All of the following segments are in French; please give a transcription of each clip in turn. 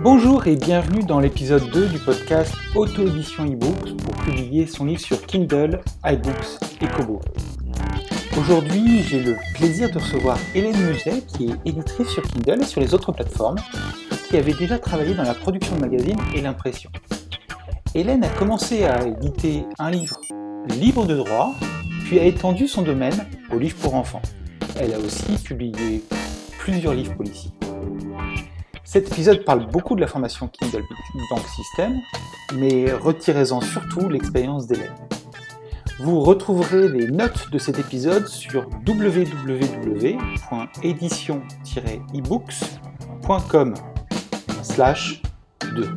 Bonjour et bienvenue dans l'épisode 2 du podcast Auto-édition eBooks pour publier son livre sur Kindle, iBooks et Kobo. Aujourd'hui, j'ai le plaisir de recevoir Hélène Muset, qui est éditrice sur Kindle et sur les autres plateformes, qui avait déjà travaillé dans la production de magazines et l'impression. Hélène a commencé à éditer un livre libre de droit, puis a étendu son domaine aux livres pour enfants. Elle a aussi publié plusieurs livres policiers. Cet épisode parle beaucoup de la formation Kindle Bank System, mais retirez-en surtout l'expérience d'Hélène. Vous retrouverez les notes de cet épisode sur www.édition-ebooks.com slash 2.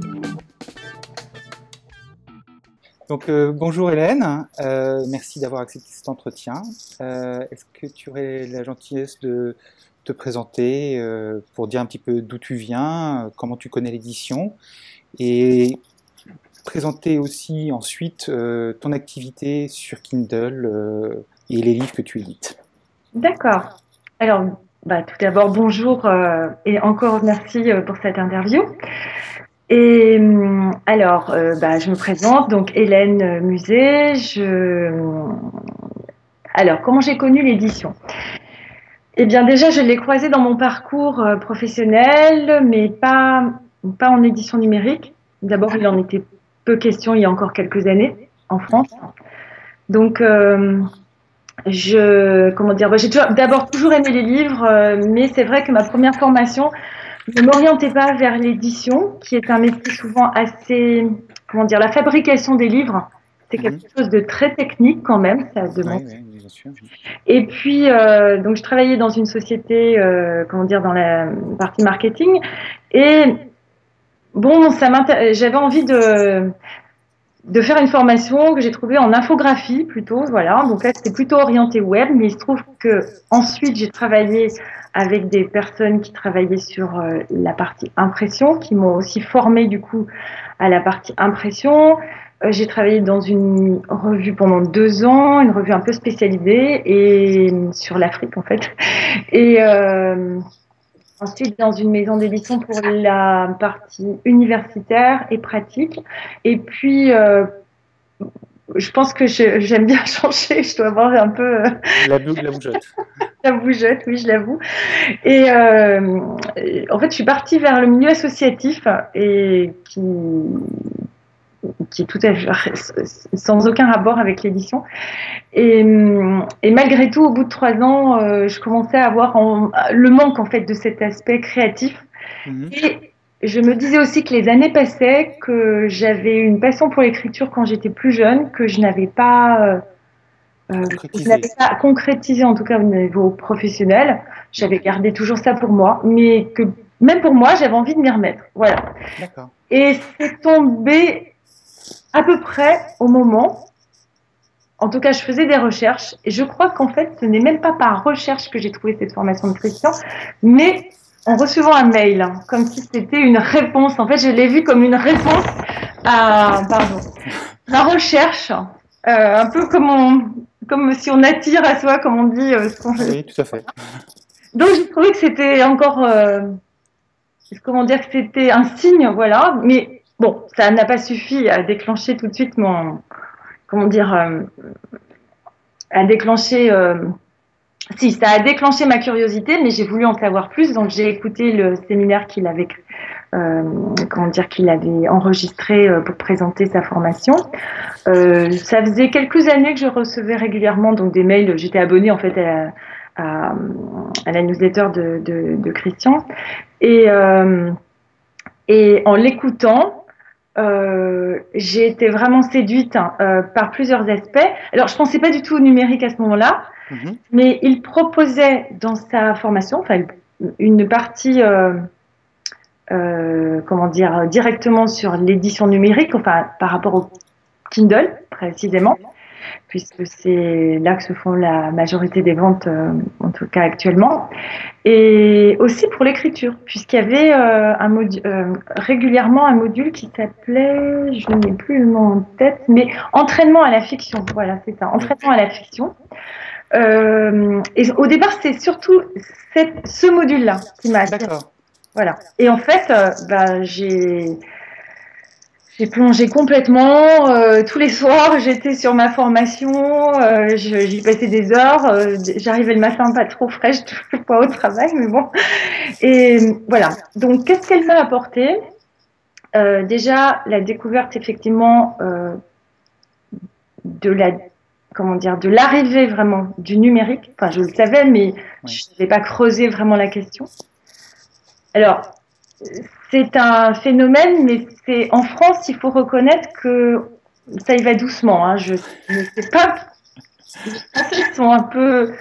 Donc euh, bonjour Hélène, euh, merci d'avoir accepté cet entretien. Euh, Est-ce que tu aurais la gentillesse de te présenter euh, pour dire un petit peu d'où tu viens, comment tu connais l'édition et présenter aussi ensuite euh, ton activité sur Kindle euh, et les livres que tu édites? D'accord. Alors, bah, tout d'abord, bonjour euh, et encore merci euh, pour cette interview. Et hum, alors, euh, bah, je me présente, donc Hélène Musée. Je... Alors, comment j'ai connu l'édition? Eh bien, déjà, je l'ai croisée dans mon parcours euh, professionnel, mais pas, pas en édition numérique. D'abord, il en était peu question il y a encore quelques années en France. Donc, euh, je, comment dire, bah, j'ai d'abord toujours aimé les livres, euh, mais c'est vrai que ma première formation ne m'orientait pas vers l'édition, qui est un métier souvent assez, comment dire, la fabrication des livres. C'est Mhm. quelque chose de très technique quand même, ça demande Oui, oui, bien sûr. et puis, euh, donc, je travaillais dans une société, euh, comment dire, dans la partie marketing. Et bon, ça j'avais envie de, de faire une formation que j'ai trouvée en infographie plutôt. Voilà. Donc là, c'était plutôt orienté web. Mais il se trouve que ensuite, j'ai travaillé avec des personnes qui travaillaient sur euh, la partie impression, qui m'ont aussi formée du coup à la partie impression. Euh, J'ai travaillé dans une revue pendant deux ans, une revue un peu spécialisée et sur l'Afrique en fait. Et euh, ensuite dans une maison d'édition pour la partie universitaire et pratique. Et puis euh, je pense que j'aime bien changer. Je dois avoir un peu euh, La, bou- la bougeotte. la bougeotte, oui, je l'avoue. Et euh, en fait, je suis partie vers le milieu associatif et qui, qui est tout à fait sans aucun rapport avec l'édition. Et, et malgré tout, au bout de trois ans, euh, je commençais à avoir en- le manque en fait de cet aspect créatif. Mhm. Et je me disais aussi que les années passaient, que j'avais une passion pour l'écriture quand j'étais plus jeune, que je n'avais pas, euh, euh, pas concrétisé en tout cas au niveau professionnel. J'avais gardé toujours ça pour moi, mais que même pour moi, j'avais envie de m'y remettre. Voilà. Et c'est tombé à peu près au moment. En tout cas, je faisais des recherches et je crois qu'en fait, ce n'est même pas par recherche que j'ai trouvé cette formation de Christian, mais en recevant un mail, hein, comme si c'était une réponse. En fait, je l'ai vu comme une réponse à, pardon, la recherche, euh, un peu comme on, comme si on attire à soi, comme on dit. euh, ce qu'on- Oui, tout à fait. donc j'ai trouvé que c'était encore, euh, comment dire, que c'était un signe, voilà. Mais bon, ça n'a pas suffi à déclencher tout de suite mon, comment dire, euh, à déclencher. euh, si, ça a déclenché ma curiosité, mais j'ai voulu en savoir plus, donc j'ai écouté le séminaire qu'il avait, euh, comment dire, qu'il avait enregistré pour présenter sa formation. Ça faisait quelques années que je recevais régulièrement donc des mails. J'étais abonnée en fait à la, newsletter de, Christian. Et en l'écoutant, euh, j'ai été vraiment séduite hein, euh, par plusieurs aspects. Alors, je pensais pas du tout au numérique à ce moment-là, Mhm. mais il proposait dans sa formation, enfin, une partie, euh, comment dire, directement sur l'édition numérique, enfin, par rapport au Kindle précisément, puisque c'est là que se font la majorité des ventes, euh, en tout cas actuellement, et aussi pour l'écriture, puisqu'il y avait euh, un euh, régulièrement un module qui s'appelait, je n'ai plus le nom en tête, mais entraînement à la fiction. Voilà, c'est ça, entraînement à la fiction. et au départ, c'est surtout ce module-là qui m'a. D'accord. Voilà. Et en fait, bah, j'ai j'ai plongé complètement. Euh, tous les soirs, j'étais sur ma formation. Euh, J'y passais des heures. Euh, j'arrivais le matin pas trop fraîche, pas au travail, mais bon. Et voilà. Donc, qu'est-ce qu'elle m'a apporté? Déjà, la découverte effectivement de la comment dire de l'arrivée vraiment du numérique. Enfin, je le savais, mais je n'avais pas creusé vraiment la question. Alors, c'est un phénomène, mais c'est en France, il faut reconnaître que ça y va doucement. Hein. Je ne sais pas. Ils sont un peu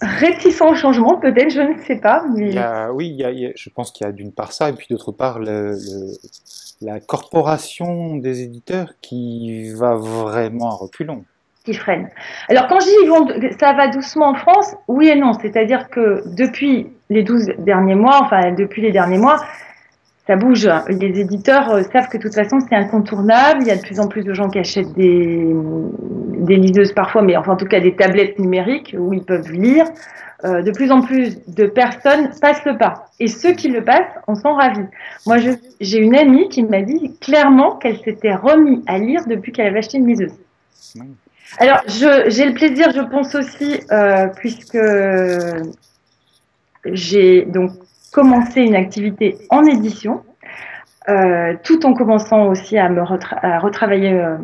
réticents au changement, peut-être, je ne sais pas. Mais... oui, je pense qu'il y a d'une part ça, et puis d'autre part la corporation des éditeurs qui va vraiment à reculons. Qui freine. Alors, quand je dis ça va doucement en France, oui et non. C'est-à-dire que depuis les 12 derniers mois, enfin, depuis les derniers mois, ça bouge. Les éditeurs euh, savent que de toute façon c'est incontournable. Il y a de plus en plus de gens qui achètent des, liseuses parfois, mais enfin en tout cas des tablettes numériques où ils peuvent lire. Euh, de plus en plus de personnes passent le pas. Et ceux qui le passent en sont ravis. Moi, j'ai une amie qui m'a dit clairement qu'elle s'était remis à lire depuis qu'elle avait acheté une liseuse. Alors, j'ai le plaisir, je pense aussi, euh, puisque j'ai donc commencer une activité en édition, euh, tout en commençant aussi à me retravailler euh,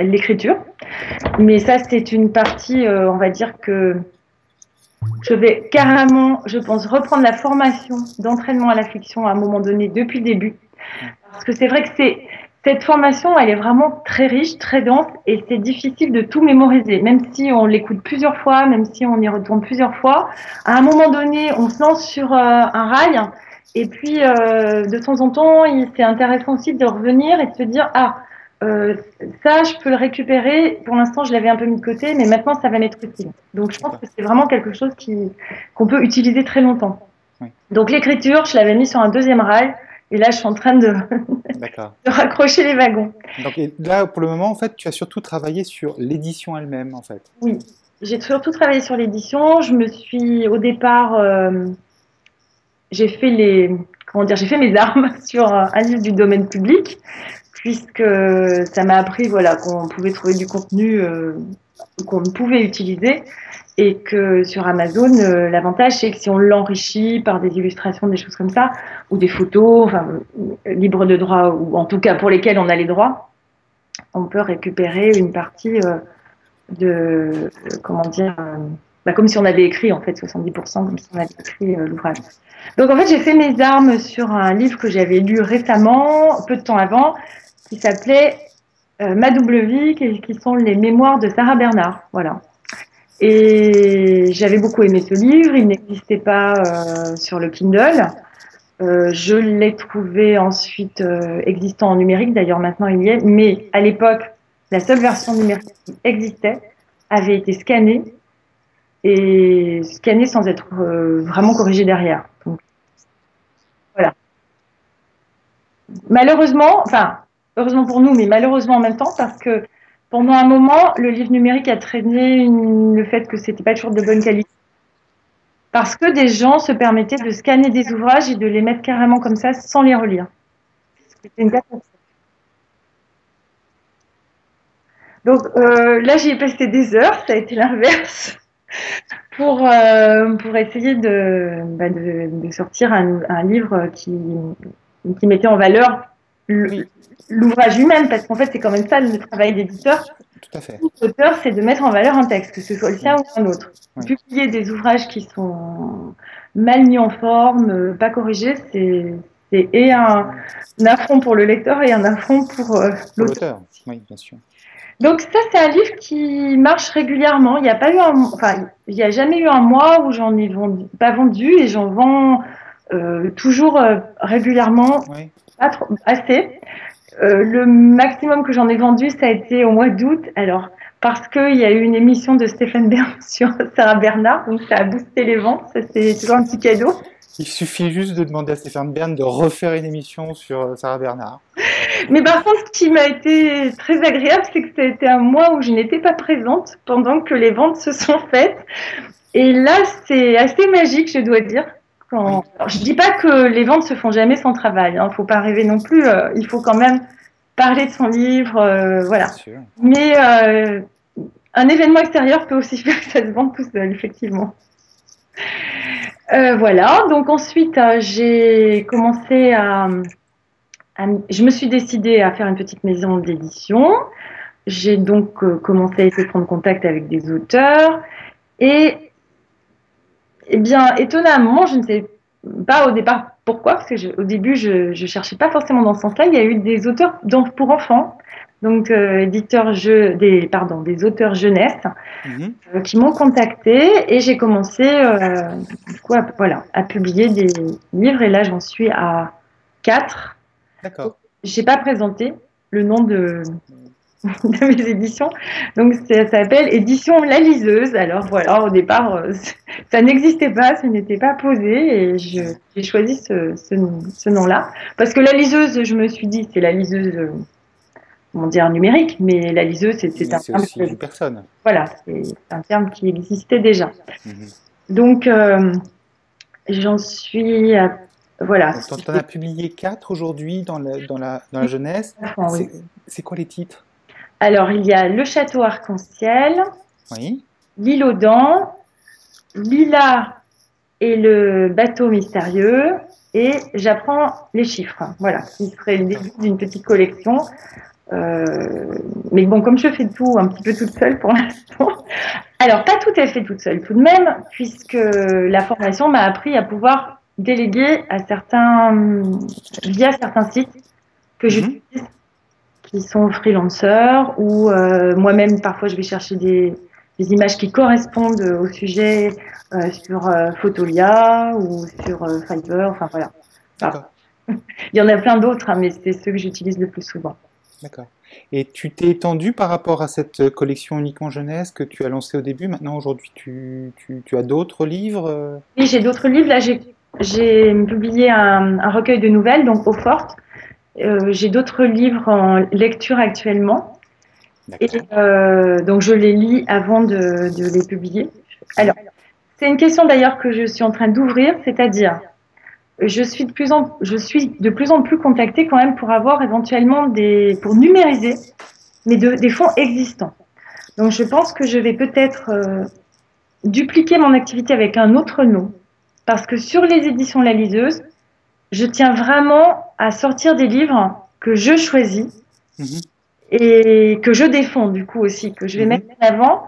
l'écriture. Mais ça, c'est une partie, euh, on va dire que je vais carrément, je pense, reprendre la formation d'entraînement à la fiction à un moment donné depuis le début. Parce que c'est vrai que c'est cette formation, elle est vraiment très riche, très dense, et c'est difficile de tout mémoriser. Même si on l'écoute plusieurs fois, même si on y retourne plusieurs fois, à un moment donné, on se lance sur euh, un rail, et puis euh, de temps en temps, c'est intéressant aussi de revenir et de se dire ah euh, ça, je peux le récupérer. Pour l'instant, je l'avais un peu mis de côté, mais maintenant, ça va m'être utile. Donc, je pense que c'est vraiment quelque chose qu'on peut utiliser très longtemps. Donc, l'écriture, je l'avais mis sur un deuxième rail. Et là, je suis en train de, de raccrocher les wagons. Donc là, pour le moment, en fait, tu as surtout travaillé sur l'édition elle-même, en fait. Oui, j'ai surtout travaillé sur l'édition. Je me suis, au départ, euh, j'ai fait les, comment dire, j'ai fait mes armes sur un livre du domaine public, puisque ça m'a appris, voilà, qu'on pouvait trouver du contenu euh, qu'on pouvait utiliser et que sur Amazon, euh, l'avantage c'est que si on l'enrichit par des illustrations, des choses comme ça, ou des photos, enfin, libres de droit, ou en tout cas pour lesquelles on a les droits, on peut récupérer une partie euh, de, comment dire, euh, bah, comme si on avait écrit en fait 70%, comme si on avait écrit l'ouvrage. Donc en fait, j'ai fait mes armes sur un livre que j'avais lu récemment, peu de temps avant, qui s'appelait Ma double vie, qui sont les mémoires de Sarah Bernard. Voilà. Et j'avais beaucoup aimé ce livre. Il n'existait pas euh, sur le Kindle. Euh, je l'ai trouvé ensuite euh, existant en numérique. D'ailleurs, maintenant il y est. Mais à l'époque, la seule version numérique qui existait avait été scannée et scannée sans être vraiment corrigée derrière. Voilà. Malheureusement, enfin, heureusement pour nous, mais malheureusement en même temps, parce que pendant un moment, le livre numérique a traîné le fait que c'était pas toujours de bonne qualité. Parce que des gens se permettaient de scanner des ouvrages et de les mettre carrément comme ça sans les relire. C'était une. Donc euh, là, j'y ai passé des heures, ça a été l'inverse, pour, euh, pour essayer de, bah, de, sortir un, un, livre qui, qui mettait en valeur l'ouvrage lui-même, parce qu'en fait, c'est quand même ça le travail d'éditeur. Tout à fait. L'auteur, c'est de mettre en valeur un texte, que ce soit le sien ou un autre. Publier des ouvrages qui sont mal mis en forme, euh, pas corrigés, c'est et un, affront pour le lecteur et un affront pour euh, l'auteur. Oui, bien sûr. Donc ça, c'est un livre qui marche régulièrement. Il n'y a pas eu un, enfin, il n'y a jamais eu un mois où j'en ai pas vendu et j'en vends toujours régulièrement. Oui. Pas assez. Euh, le maximum que j'en ai vendu, ça a été au mois d'août. Alors, parce qu'il y a eu une émission de Stéphane Bern sur Sarah Bernard, donc ça a boosté les ventes. Ça, c'est toujours un petit cadeau. Il suffit juste de demander à Stéphane Bern de refaire une émission sur euh, Sarah Bernard. Mais par contre, ce qui m'a été très agréable, c'est que c'était un mois où je n'étais pas présente pendant que les ventes se sont faites. Et là, c'est assez magique, je dois dire. Quand... Alors, je dis pas que les ventes se font jamais sans travail. Il hein. ne faut pas rêver non plus. Euh, il faut quand même parler de son livre, euh, voilà. Mais euh, un événement extérieur peut aussi faire que ça se vende tout seul, effectivement. Voilà. Donc ensuite, j'ai commencé à, à, je me suis décidée à faire une petite maison d'édition. J'ai donc commencé à essayer de prendre contact avec des auteurs et eh bien, étonnamment, je ne sais pas au départ pourquoi, parce que je, au début, je ne cherchais pas forcément dans ce sens-là. Il y a eu des auteurs pour enfants, donc euh, éditeurs jeux, des, pardon, des auteurs jeunesse, Mhm. euh, qui m'ont contacté et j'ai commencé euh, du coup, à, voilà, à publier des livres. Et là, j'en suis à quatre. D'accord. J'ai pas présenté le nom de, de mes éditions. Donc ça s'appelle Édition La Liseuse. Alors voilà, au départ, euh, ça n'existait pas, ça n'était pas posé et j'ai choisi ce, ce, ce nom-là. Parce que la liseuse, je me suis dit, c'est la liseuse, euh, comment dire, numérique, mais la liseuse, c'est un terme, aussi une personne. voilà, c'est un terme qui existait déjà. Mhm. Donc euh, j'en suis à, voilà. Donc, tu en as publié quatre aujourd'hui dans la, dans, la, dans la jeunesse. Oui. C'est quoi les titres? Alors, il y a Le Château Arc-en-Ciel, Oui. L'île aux dents, Lila et le bateau mystérieux, et J'apprends les chiffres. Voilà, qui serait le début d'une petite collection. Euh, mais bon, comme je fais tout un petit peu toute seule pour l'instant, alors pas tout à fait toute seule tout de même, puisque la formation m'a appris à pouvoir déléguer à certains, via certains sites que Mhm. j'utilise, qui sont freelancers, ou euh, moi-même parfois je vais chercher des, des images qui correspondent au sujet euh, sur euh, Photolia ou sur euh, Fiverr, enfin voilà. Il y en a plein d'autres, hein, mais c'est ceux que j'utilise le plus souvent. D'accord. Et tu t'es étendu par rapport à cette collection uniquement jeunesse que tu as lancée au début. Maintenant, aujourd'hui, tu, tu, tu as d'autres livres Oui, j'ai d'autres livres. Là, j'ai j'ai publié un, un recueil de nouvelles, donc Eau forte. Euh, j'ai d'autres livres en lecture actuellement. Et euh, donc, je les lis avant de, de les publier. Alors, c'est une question d'ailleurs que je suis en train d'ouvrir, c'est-à-dire, je suis de plus en, je suis de plus en plus contactée quand même pour avoir éventuellement des, pour numériser, mais de, des fonds existants. Donc, je pense que je vais peut-être euh, dupliquer mon activité avec un autre nom, parce que sur les éditions La Liseuse, je tiens vraiment à sortir des livres que je choisis Mhm. et que je défends du coup aussi, que je vais Mhm. mettre en avant.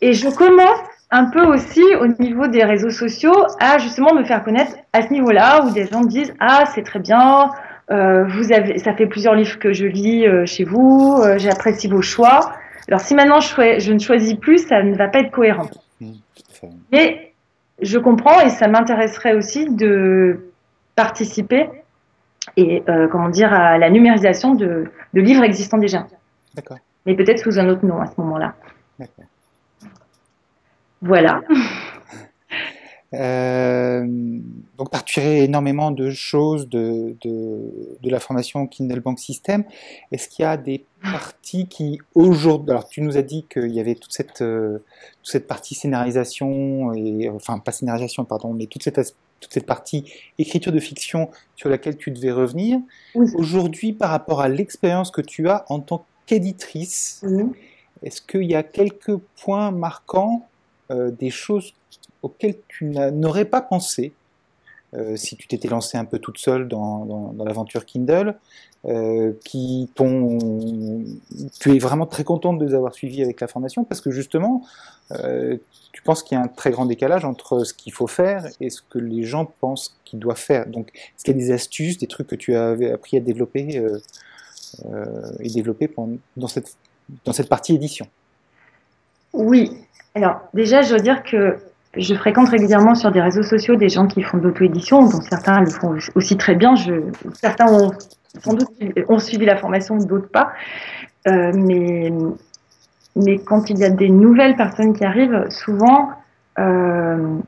Et je commence un peu aussi au niveau des réseaux sociaux à justement me faire connaître à ce niveau-là, où des gens me disent ah c'est très bien, euh, vous avez, ça fait plusieurs livres que je lis euh, chez vous, euh, j'apprécie vos choix. Alors si maintenant je, ne choisis plus, ça ne va pas être cohérent. Mhm. Mais je comprends et ça m'intéresserait aussi de participer et euh, comment dire à la numérisation de, de livres existants déjà, D'accord. mais peut-être sous un autre nom à ce moment-là. D'accord. Voilà. Euh, donc, tu énormément de choses de, de, de la formation Kindle Bank System. Est-ce qu'il y a des parties qui, aujourd'hui, alors tu nous as dit qu'il y avait toute cette, euh, toute cette partie scénarisation, et, enfin, pas scénarisation, pardon, mais toute cette, as- toute cette partie écriture de fiction sur laquelle tu devais revenir. Oui. Aujourd'hui, par rapport à l'expérience que tu as en tant qu'éditrice, Oui. est-ce qu'il y a quelques points marquants, euh, des choses auxquelles tu n'a- n'aurais pas pensé euh, si tu t'étais lancée un peu toute seule dans, l'aventure Kindle, euh, qui t'ont... Tu es vraiment très contente de les avoir suivis avec la formation parce que justement, euh, tu penses qu'il y a un très grand décalage entre ce qu'il faut faire et ce que les gens pensent qu'ils doivent faire. Donc, est-ce qu'il y a des astuces, des trucs que tu as appris à développer et développer pendant- dans cette, dans cette partie édition? Oui. Alors, déjà, je dois dire que je fréquente régulièrement sur des réseaux sociaux des gens qui font de l'auto-édition, dont certains le font aussi très bien. Certains ont sans doute suivi la formation, d'autres pas. Euh, mais quand il y a des nouvelles personnes qui arrivent, souvent euh,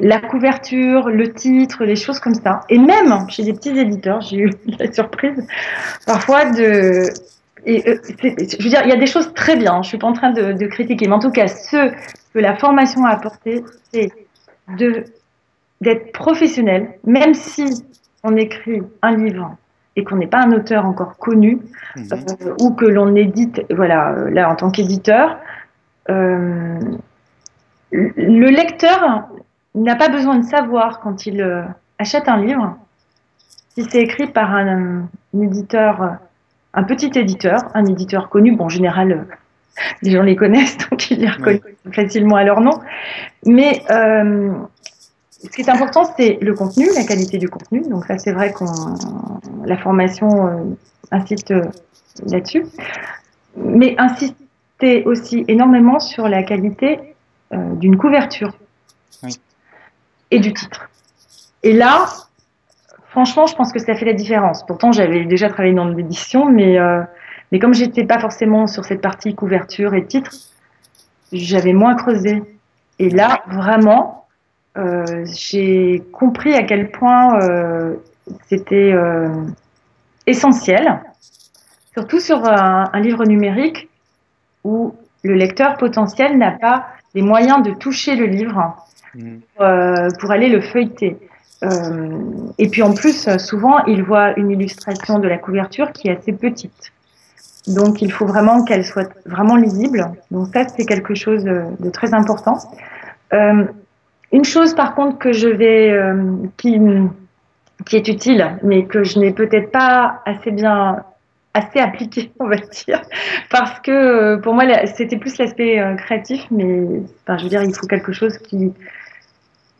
la couverture, le titre, les choses comme ça, et même chez des petits éditeurs, j'ai eu la surprise parfois de euh, je veux dire, il y a des choses très bien. Je suis pas en train de, critiquer, mais en tout cas, ce que la formation a apporté, c'est de d'être professionnel, même si on écrit un livre et qu'on n'est pas un auteur encore connu, mhm. euh, ou que l'on édite, voilà, euh, là en tant qu'éditeur, euh, le lecteur n'a pas besoin de savoir quand il euh, achète un livre si c'est écrit par un, éditeur, un petit éditeur, un éditeur connu, bon en général les gens les connaissent donc ils les reconnaissent facilement à leur nom, mais ce qui est important, c'est le contenu, la qualité du contenu. Donc ça, c'est vrai qu'on la formation euh, insiste euh, là-dessus, mais insister aussi énormément sur la qualité euh, d'une couverture et du titre. Et là, franchement, je pense que ça fait la différence. Pourtant, j'avais déjà travaillé dans l'édition, mais mais comme j'étais pas forcément sur cette partie couverture et titre, j'avais moins creusé. Et là, vraiment, euh, j'ai compris à quel point euh, c'était euh, essentiel, surtout sur un, livre numérique où le lecteur potentiel n'a pas les moyens de toucher le livre mmh. pour aller le feuilleter. et puis en plus, souvent, il voit une illustration de la couverture qui est assez petite. Donc il faut vraiment qu'elle soit vraiment lisible. Donc ça, c'est quelque chose de, très important. Euh, une chose par contre que je vais, euh, qui, qui est utile, mais que je n'ai peut-être pas assez bien assez appliqué, on va dire, parce que euh, pour moi c'était plus l'aspect euh, créatif, mais enfin, je veux dire il faut quelque chose qui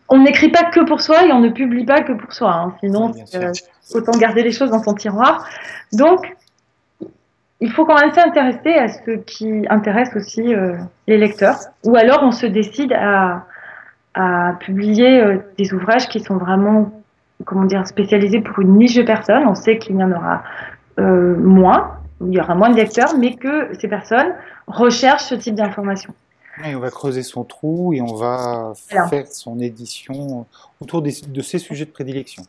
on n'écrit pas que pour soi et on ne publie pas que pour soi, hein. sinon autant garder les choses dans son tiroir. Donc il faut quand même s'intéresser à ce qui intéresse aussi les lecteurs, ou alors on se décide à à publier euh, des ouvrages qui sont vraiment, comment dire, spécialisés pour une niche de personnes. On sait qu'il y en aura euh, moins, il y aura moins de lecteurs, mais que ces personnes recherchent ce type d'information. on va creuser son trou et on va faire son édition autour de ces sujets de prédilection.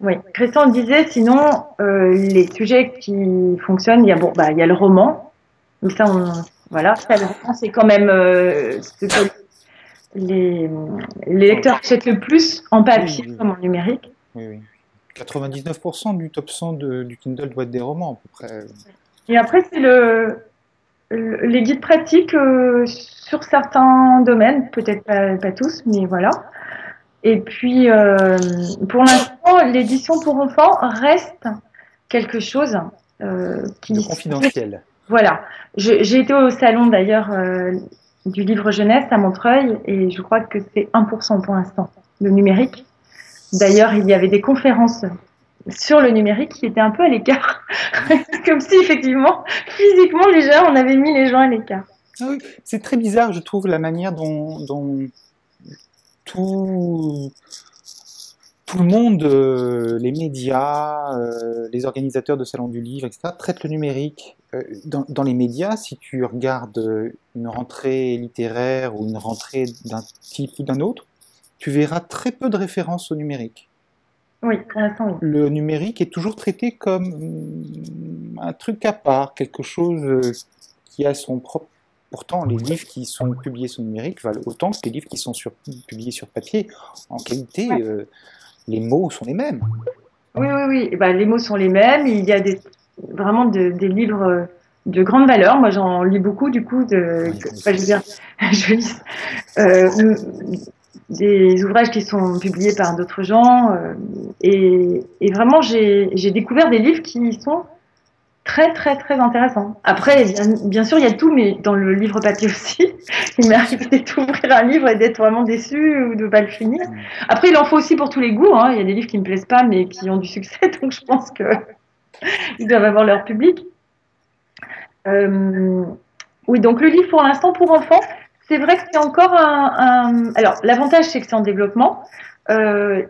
Oui, Christian disait, sinon, euh, les sujets qui fonctionnent, il y a, bon, bah, il y a le roman, mais ça, on, voilà, ça, le roman, c'est quand même euh, ce que les, lecteurs achètent le plus en papier comme en numérique. Oui, oui. 99% du top 100 du Kindle doit être des romans, à peu près. Et après, c'est le, les guides pratiques euh, sur certains domaines, peut-être pas, tous, mais voilà. Et puis, euh, pour l'instant, l'édition pour enfants reste quelque chose euh, qui... De confidentiel. Voilà. J'ai été au salon d'ailleurs du livre jeunesse à Montreuil et je crois que c'est 1% pour l'instant, le numérique. D'ailleurs, il y avait des conférences sur le numérique qui étaient un peu à l'écart. Comme si, effectivement, physiquement, déjà, on avait mis les gens à l'écart. Ah oui, c'est très bizarre, je trouve, la manière dont, tout, tout le monde, euh, les médias, euh, les organisateurs de salons du livre, etc., traitent le numérique. Euh, dans, les médias, si tu regardes une rentrée littéraire ou une rentrée d'un type ou d'un autre, tu verras très peu de références au numérique. Oui, l'instant, Le numérique est toujours traité comme mm, un truc à part, quelque chose qui a son propre. Pourtant, les livres qui sont publiés sur numérique valent autant que les livres qui sont publiés sur papier. En qualité, les mots sont les mêmes. Oui, oui, oui. Eh ben, les mots sont les mêmes. Il y a des vraiment des livres de grande valeur. Moi, j'en lis beaucoup, du coup, de, je veux dire, je lis euh, des ouvrages qui sont publiés par d'autres gens. Euh, et, et, vraiment, j'ai découvert des livres qui sont très, très, très intéressants. Après, bien, sûr, il y a tout, mais dans le livre papier aussi, il m'est arrivé d'ouvrir un livre et d'être vraiment déçu ou de ne pas le finir. Après, il en faut aussi pour tous les goûts. Hein. Il y a des livres qui ne me plaisent pas, mais qui ont du succès, donc je pense que ils doivent avoir leur public. Euh, oui, donc le livre pour l'instant pour enfants, c'est vrai que c'est encore un, Alors, l'avantage, c'est que c'est en développement. Euh,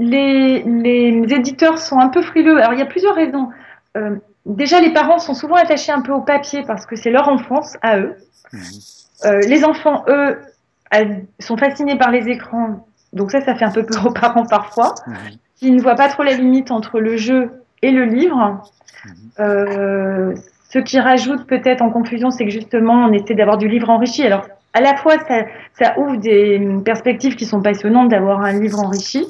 les, éditeurs sont un peu frileux. Alors, il y a plusieurs raisons. Euh, déjà, les parents sont souvent attachés un peu au papier parce que c'est leur enfance à eux. Mmh. Euh, les enfants, eux, sont fascinés par les écrans. Donc ça, ça fait un peu peur aux parents parfois. Mmh. Ils ne voient pas trop la limite entre le jeu et le livre. Mmh. Euh, ce qui rajoute peut-être en confusion, c'est que justement, on essaie d'avoir du livre enrichi. Alors, à la fois, ça, ça ouvre des perspectives qui sont passionnantes d'avoir un livre enrichi.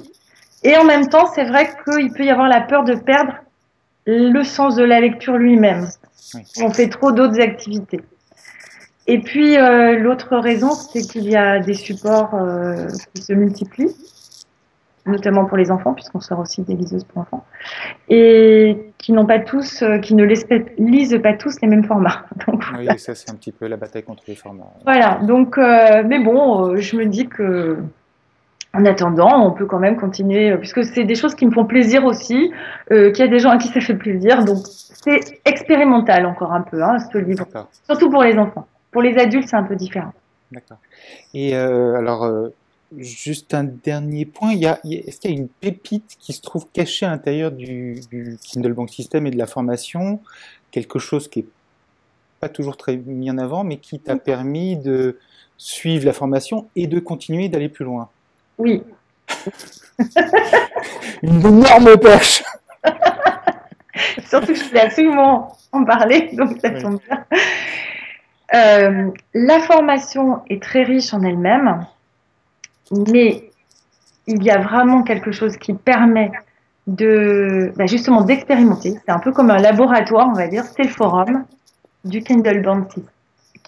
Et en même temps, c'est vrai qu'il peut y avoir la peur de perdre le sens de la lecture lui-même. On fait trop d'autres activités. Et puis euh, l'autre raison, c'est qu'il y a des supports euh, qui se multiplient, notamment pour les enfants, puisqu'on sort aussi des liseuses pour enfants, et qui n'ont pas tous, euh, qui ne lisent pas tous les mêmes formats. oui, ça c'est un petit peu la bataille contre les formats. Voilà. Donc, mais bon, je me dis que en attendant, on peut quand même continuer, puisque c'est des choses qui me font plaisir aussi, qu'il y a des gens à qui ça fait plaisir. Donc, c'est expérimental encore un peu, hein, ce livre. Surtout pour les enfants. Pour les adultes, c'est un peu différent. D'accord. Et euh, alors, euh, juste un dernier point, il y a, est-ce qu'il y a une pépite qui se trouve cachée à l'intérieur du, Kindle Bank System et de la formation? Quelque chose qui n'est pas toujours très mis en avant, mais qui t'a permis de suivre la formation et de continuer d'aller plus loin? Oui. une énorme perche Surtout que je voulais absolument en parler, donc ça tombe bien. Euh, la formation est très riche en elle-même, mais il y a vraiment quelque chose qui permet de bah, justement d'expérimenter. C'est un peu comme un laboratoire, on va dire. C'est le forum du Kindle Bank System.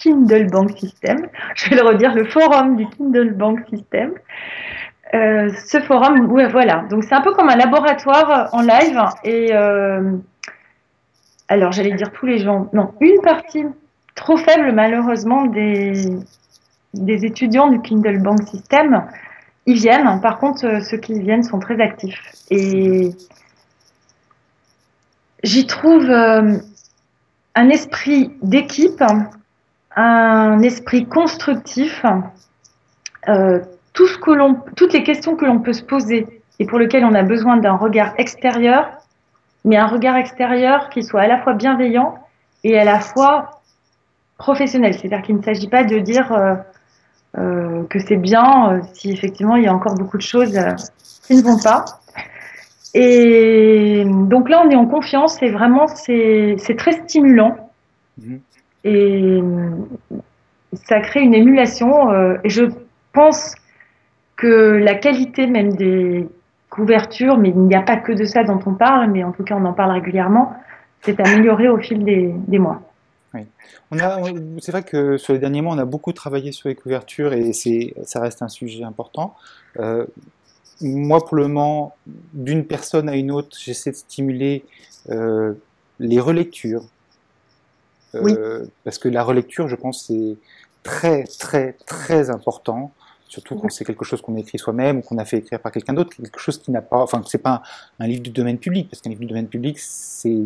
Kindle Bank System. Je vais le redire, le forum du Kindle Bank System. Euh, ce forum, voilà. Donc c'est un peu comme un laboratoire en live. Et euh, alors j'allais dire tous les gens, non, une partie trop faible malheureusement des, étudiants du Kindle Bank System. Ils viennent, par contre, euh, ceux qui viennent sont très actifs. Et j'y trouve euh, un esprit d'équipe, un esprit constructif. Euh, toutes les questions que l'on peut se poser et pour lesquelles on a besoin d'un regard extérieur, mais un regard extérieur qui soit à la fois bienveillant et à la fois professionnel. C'est-à-dire qu'il ne s'agit pas de dire euh, euh, que c'est bien si effectivement il y a encore beaucoup de choses qui ne vont pas. Et donc là, on est en confiance et vraiment, c'est très stimulant. Mhm. Et ça crée une émulation. et je pense que la qualité même des couvertures, mais il n'y a pas que de ça dont on parle, mais en tout cas, on en parle régulièrement, s'est améliorée au fil des mois. Oui. c'est vrai que sur les derniers mois, on a beaucoup travaillé sur les couvertures et ça reste un sujet important. Euh, moi, pour le moment, d'une personne à une autre, j'essaie de stimuler euh, les relectures. Euh, parce que la relecture, je pense, c'est très, très, très important. Surtout quand c'est quelque chose qu'on écrit soi-même ou qu'on a fait écrire par quelqu'un d'autre, quelque chose qui n'a pas, enfin, c'est pas un, un livre du domaine public, parce qu'un livre du domaine public, c'est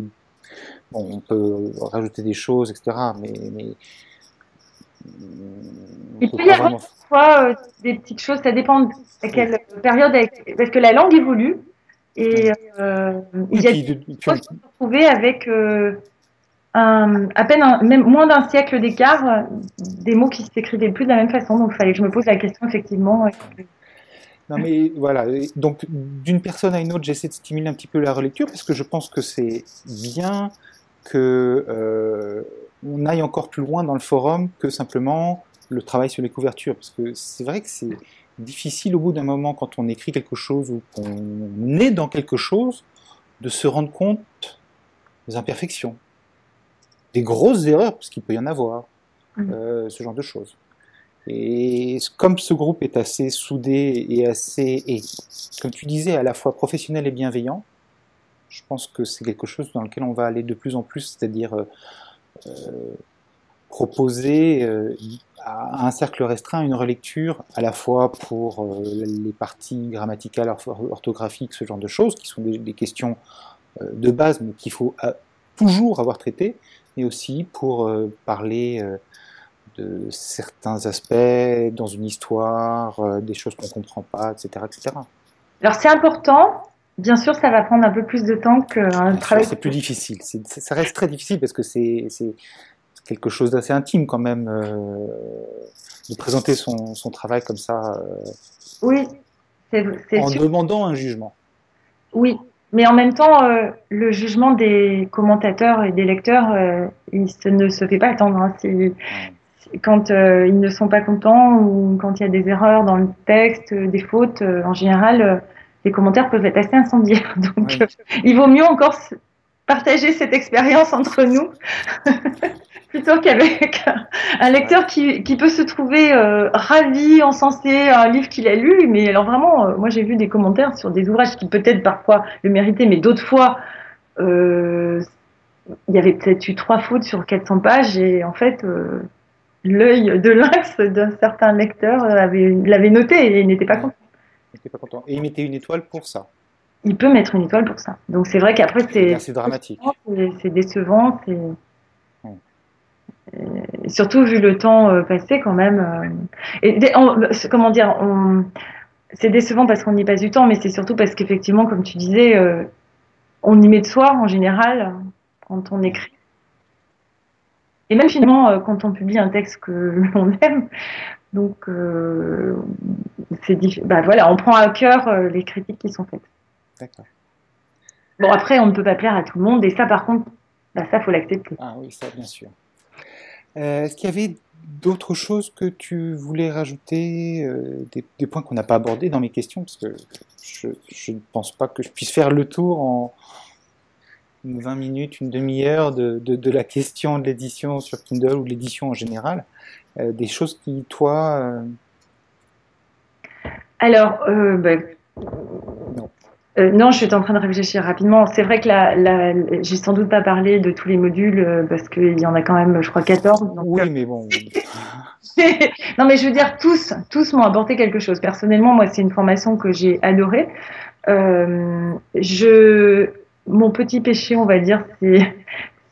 Bon, on peut rajouter des choses, etc. Mais, il peut y avoir parfois euh, des petites choses, ça dépend à quelle période, parce que la langue évolue. Et euh, il y a des choses qu'on peut trouver avec euh, à peine même moins d'un siècle d'écart, des mots qui s'écrivaient plus de la même façon. Donc il fallait que je me pose la question effectivement. Non, mais voilà. Donc, d'une personne à une autre, j'essaie de stimuler un petit peu la relecture parce que je pense que c'est bien que euh, on aille encore plus loin dans le forum que simplement le travail sur les couvertures. Parce que c'est vrai que c'est difficile au bout d'un moment quand on écrit quelque chose ou qu'on est dans quelque chose de se rendre compte des imperfections, des grosses erreurs, parce qu'il peut y en avoir, mmh. euh, ce genre de choses. Et comme ce groupe est assez soudé et assez, et comme tu disais, à la fois professionnel et bienveillant, je pense que c'est quelque chose dans lequel on va aller de plus en plus, c'est-à-dire euh, euh, proposer euh, à un cercle restreint une relecture à la fois pour les parties grammaticales, orthographiques, ce genre de choses, qui sont des, des questions de base, mais qu'il faut toujours avoir traitées, mais aussi pour parler de certains aspects dans une histoire, euh, des choses qu'on ne comprend pas, etc., etc. Alors c'est important, bien sûr, ça va prendre un peu plus de temps qu'un travail. C'est plus difficile. ça reste très difficile parce que c'est quelque chose d'assez intime quand même euh, de présenter son, son, travail comme ça. Euh, oui, c'est En demandant un jugement. Oui, mais en même temps, euh, le jugement des commentateurs et des lecteurs, il ne se fait pas attendre. Hein. quand ils ne sont pas contents ou quand il y a des erreurs dans le texte, des fautes, en général, les commentaires peuvent être assez incendiaires. Donc, il vaut mieux encore partager cette expérience entre nous plutôt qu'avec un lecteur qui, qui, peut se trouver euh, ravi, encensé un livre qu'il a lu. Mais alors vraiment, euh, moi j'ai vu des commentaires sur des ouvrages qui peut-être parfois le méritaient, mais d'autres fois, euh, il y avait peut-être eu trois fautes sur 400 pages et en fait, l'œil de lynx d'un certain lecteur l'avait noté et n'était pas content. pas content. Et il mettait une étoile pour ça il peut mettre une étoile pour ça. Donc c'est vrai qu'après c'est c'est dramatique, c'est décevant, c'est surtout vu le temps euh, passé quand même. Euh, comment dire, c'est décevant parce qu'on y passe du temps, mais c'est surtout parce qu'effectivement, comme tu disais, euh, on y met de soi en général quand on écrit. Et même finalement, quand on publie un texte que l'on aime, donc c'est bah, voilà, on prend à cœur les critiques qui sont faites. D'accord. Bon après, on ne peut pas plaire à tout le monde, et ça, par contre, bah, ça faut l'accepter. Ah oui, ça bien sûr. Euh, est-ce qu'il y avait d'autres choses que tu voulais rajouter, euh, des, points qu'on n'a pas abordés dans mes questions? Parce que je, ne pense pas que je puisse faire le tour en 20 minutes, une demi-heure de, la question de l'édition sur Kindle ou de l'édition en général. Euh, des choses qui, toi... Alors, ben, euh, non, je suis en train de réfléchir rapidement. C'est vrai que la, j'ai sans doute pas parlé de tous les modules euh, parce qu'il y en a quand même, je crois, 14. oui, mais bon. non, mais je veux dire, tous, tous m'ont apporté quelque chose. Personnellement, moi, c'est une formation que j'ai adorée. Euh, je, mon petit péché, on va dire, c'est,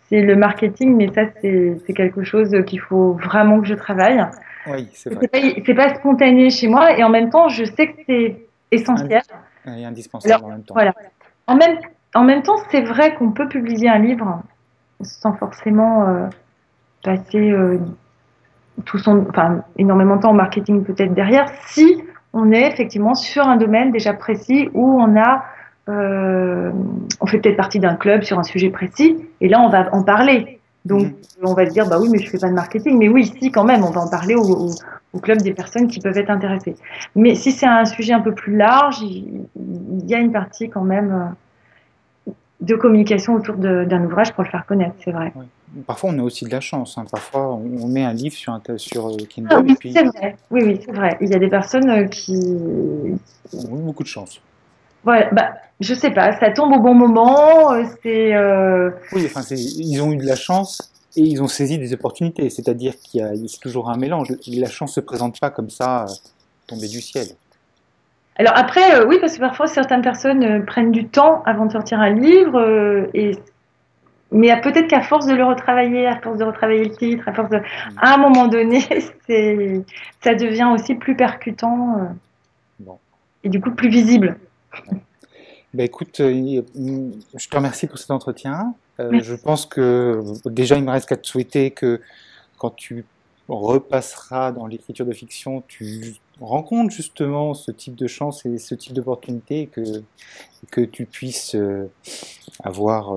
c'est le marketing, mais ça, c'est, c'est quelque chose qu'il faut vraiment que je travaille. Oui, c'est vrai. C'est pas, pas spontané chez moi et en même temps, je sais que c'est essentiel. Et indispensable en même temps. Voilà. En même, en même temps, c'est vrai qu'on peut publier un livre sans forcément euh, passer euh, tout son, enfin, énormément de temps en marketing peut-être derrière, si on est effectivement sur un domaine déjà précis où on a, euh, on fait peut-être partie d'un club sur un sujet précis, et là on va en parler. Donc, mhm. on va se dire, bah oui, mais je fais pas de marketing. Mais oui, si, quand même, on va en parler au, club des personnes qui peuvent être intéressées. Mais si c'est un sujet un peu plus large, il, y a une partie quand même euh, de communication autour d'un ouvrage pour le faire connaître, c'est vrai. Parfois, on a aussi de la chance. Hein. Parfois, on met un livre sur, un, sur euh, Kindle. Ah, oui, c'est vrai. Oui, oui, c'est vrai. Il y a des personnes euh, qui ont beaucoup de chance. Voilà, bah, je sais pas, ça tombe au bon moment. C'est. Euh... Oui, enfin, ils ont eu de la chance et ils ont saisi des opportunités. C'est-à-dire qu'il y a, toujours un mélange. La chance se présente pas comme ça, euh, tombée du ciel. Alors après, euh, oui, parce que parfois certaines personnes prennent du temps avant de sortir un livre, et mais peut-être qu'à force de le retravailler, à force de retravailler le titre, à force de, mm. à un moment donné, ça devient aussi plus percutant et du coup plus visible. Bah, écoute, euh, je te remercie pour cet entretien. Euh, je pense que déjà, il me reste qu'à te souhaiter que quand tu repasseras dans l'écriture de fiction, tu rencontres justement ce type de chance et ce type d'opportunité et que, que tu puisses euh, avoir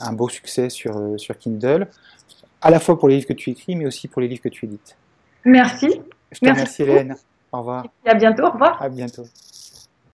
un beau succès sur, sur Kindle, à la fois pour les livres que tu écris, mais aussi pour les livres que tu édites. Merci. Je te remercie, Hélène. Au revoir. Et à bientôt. Au revoir. À bientôt.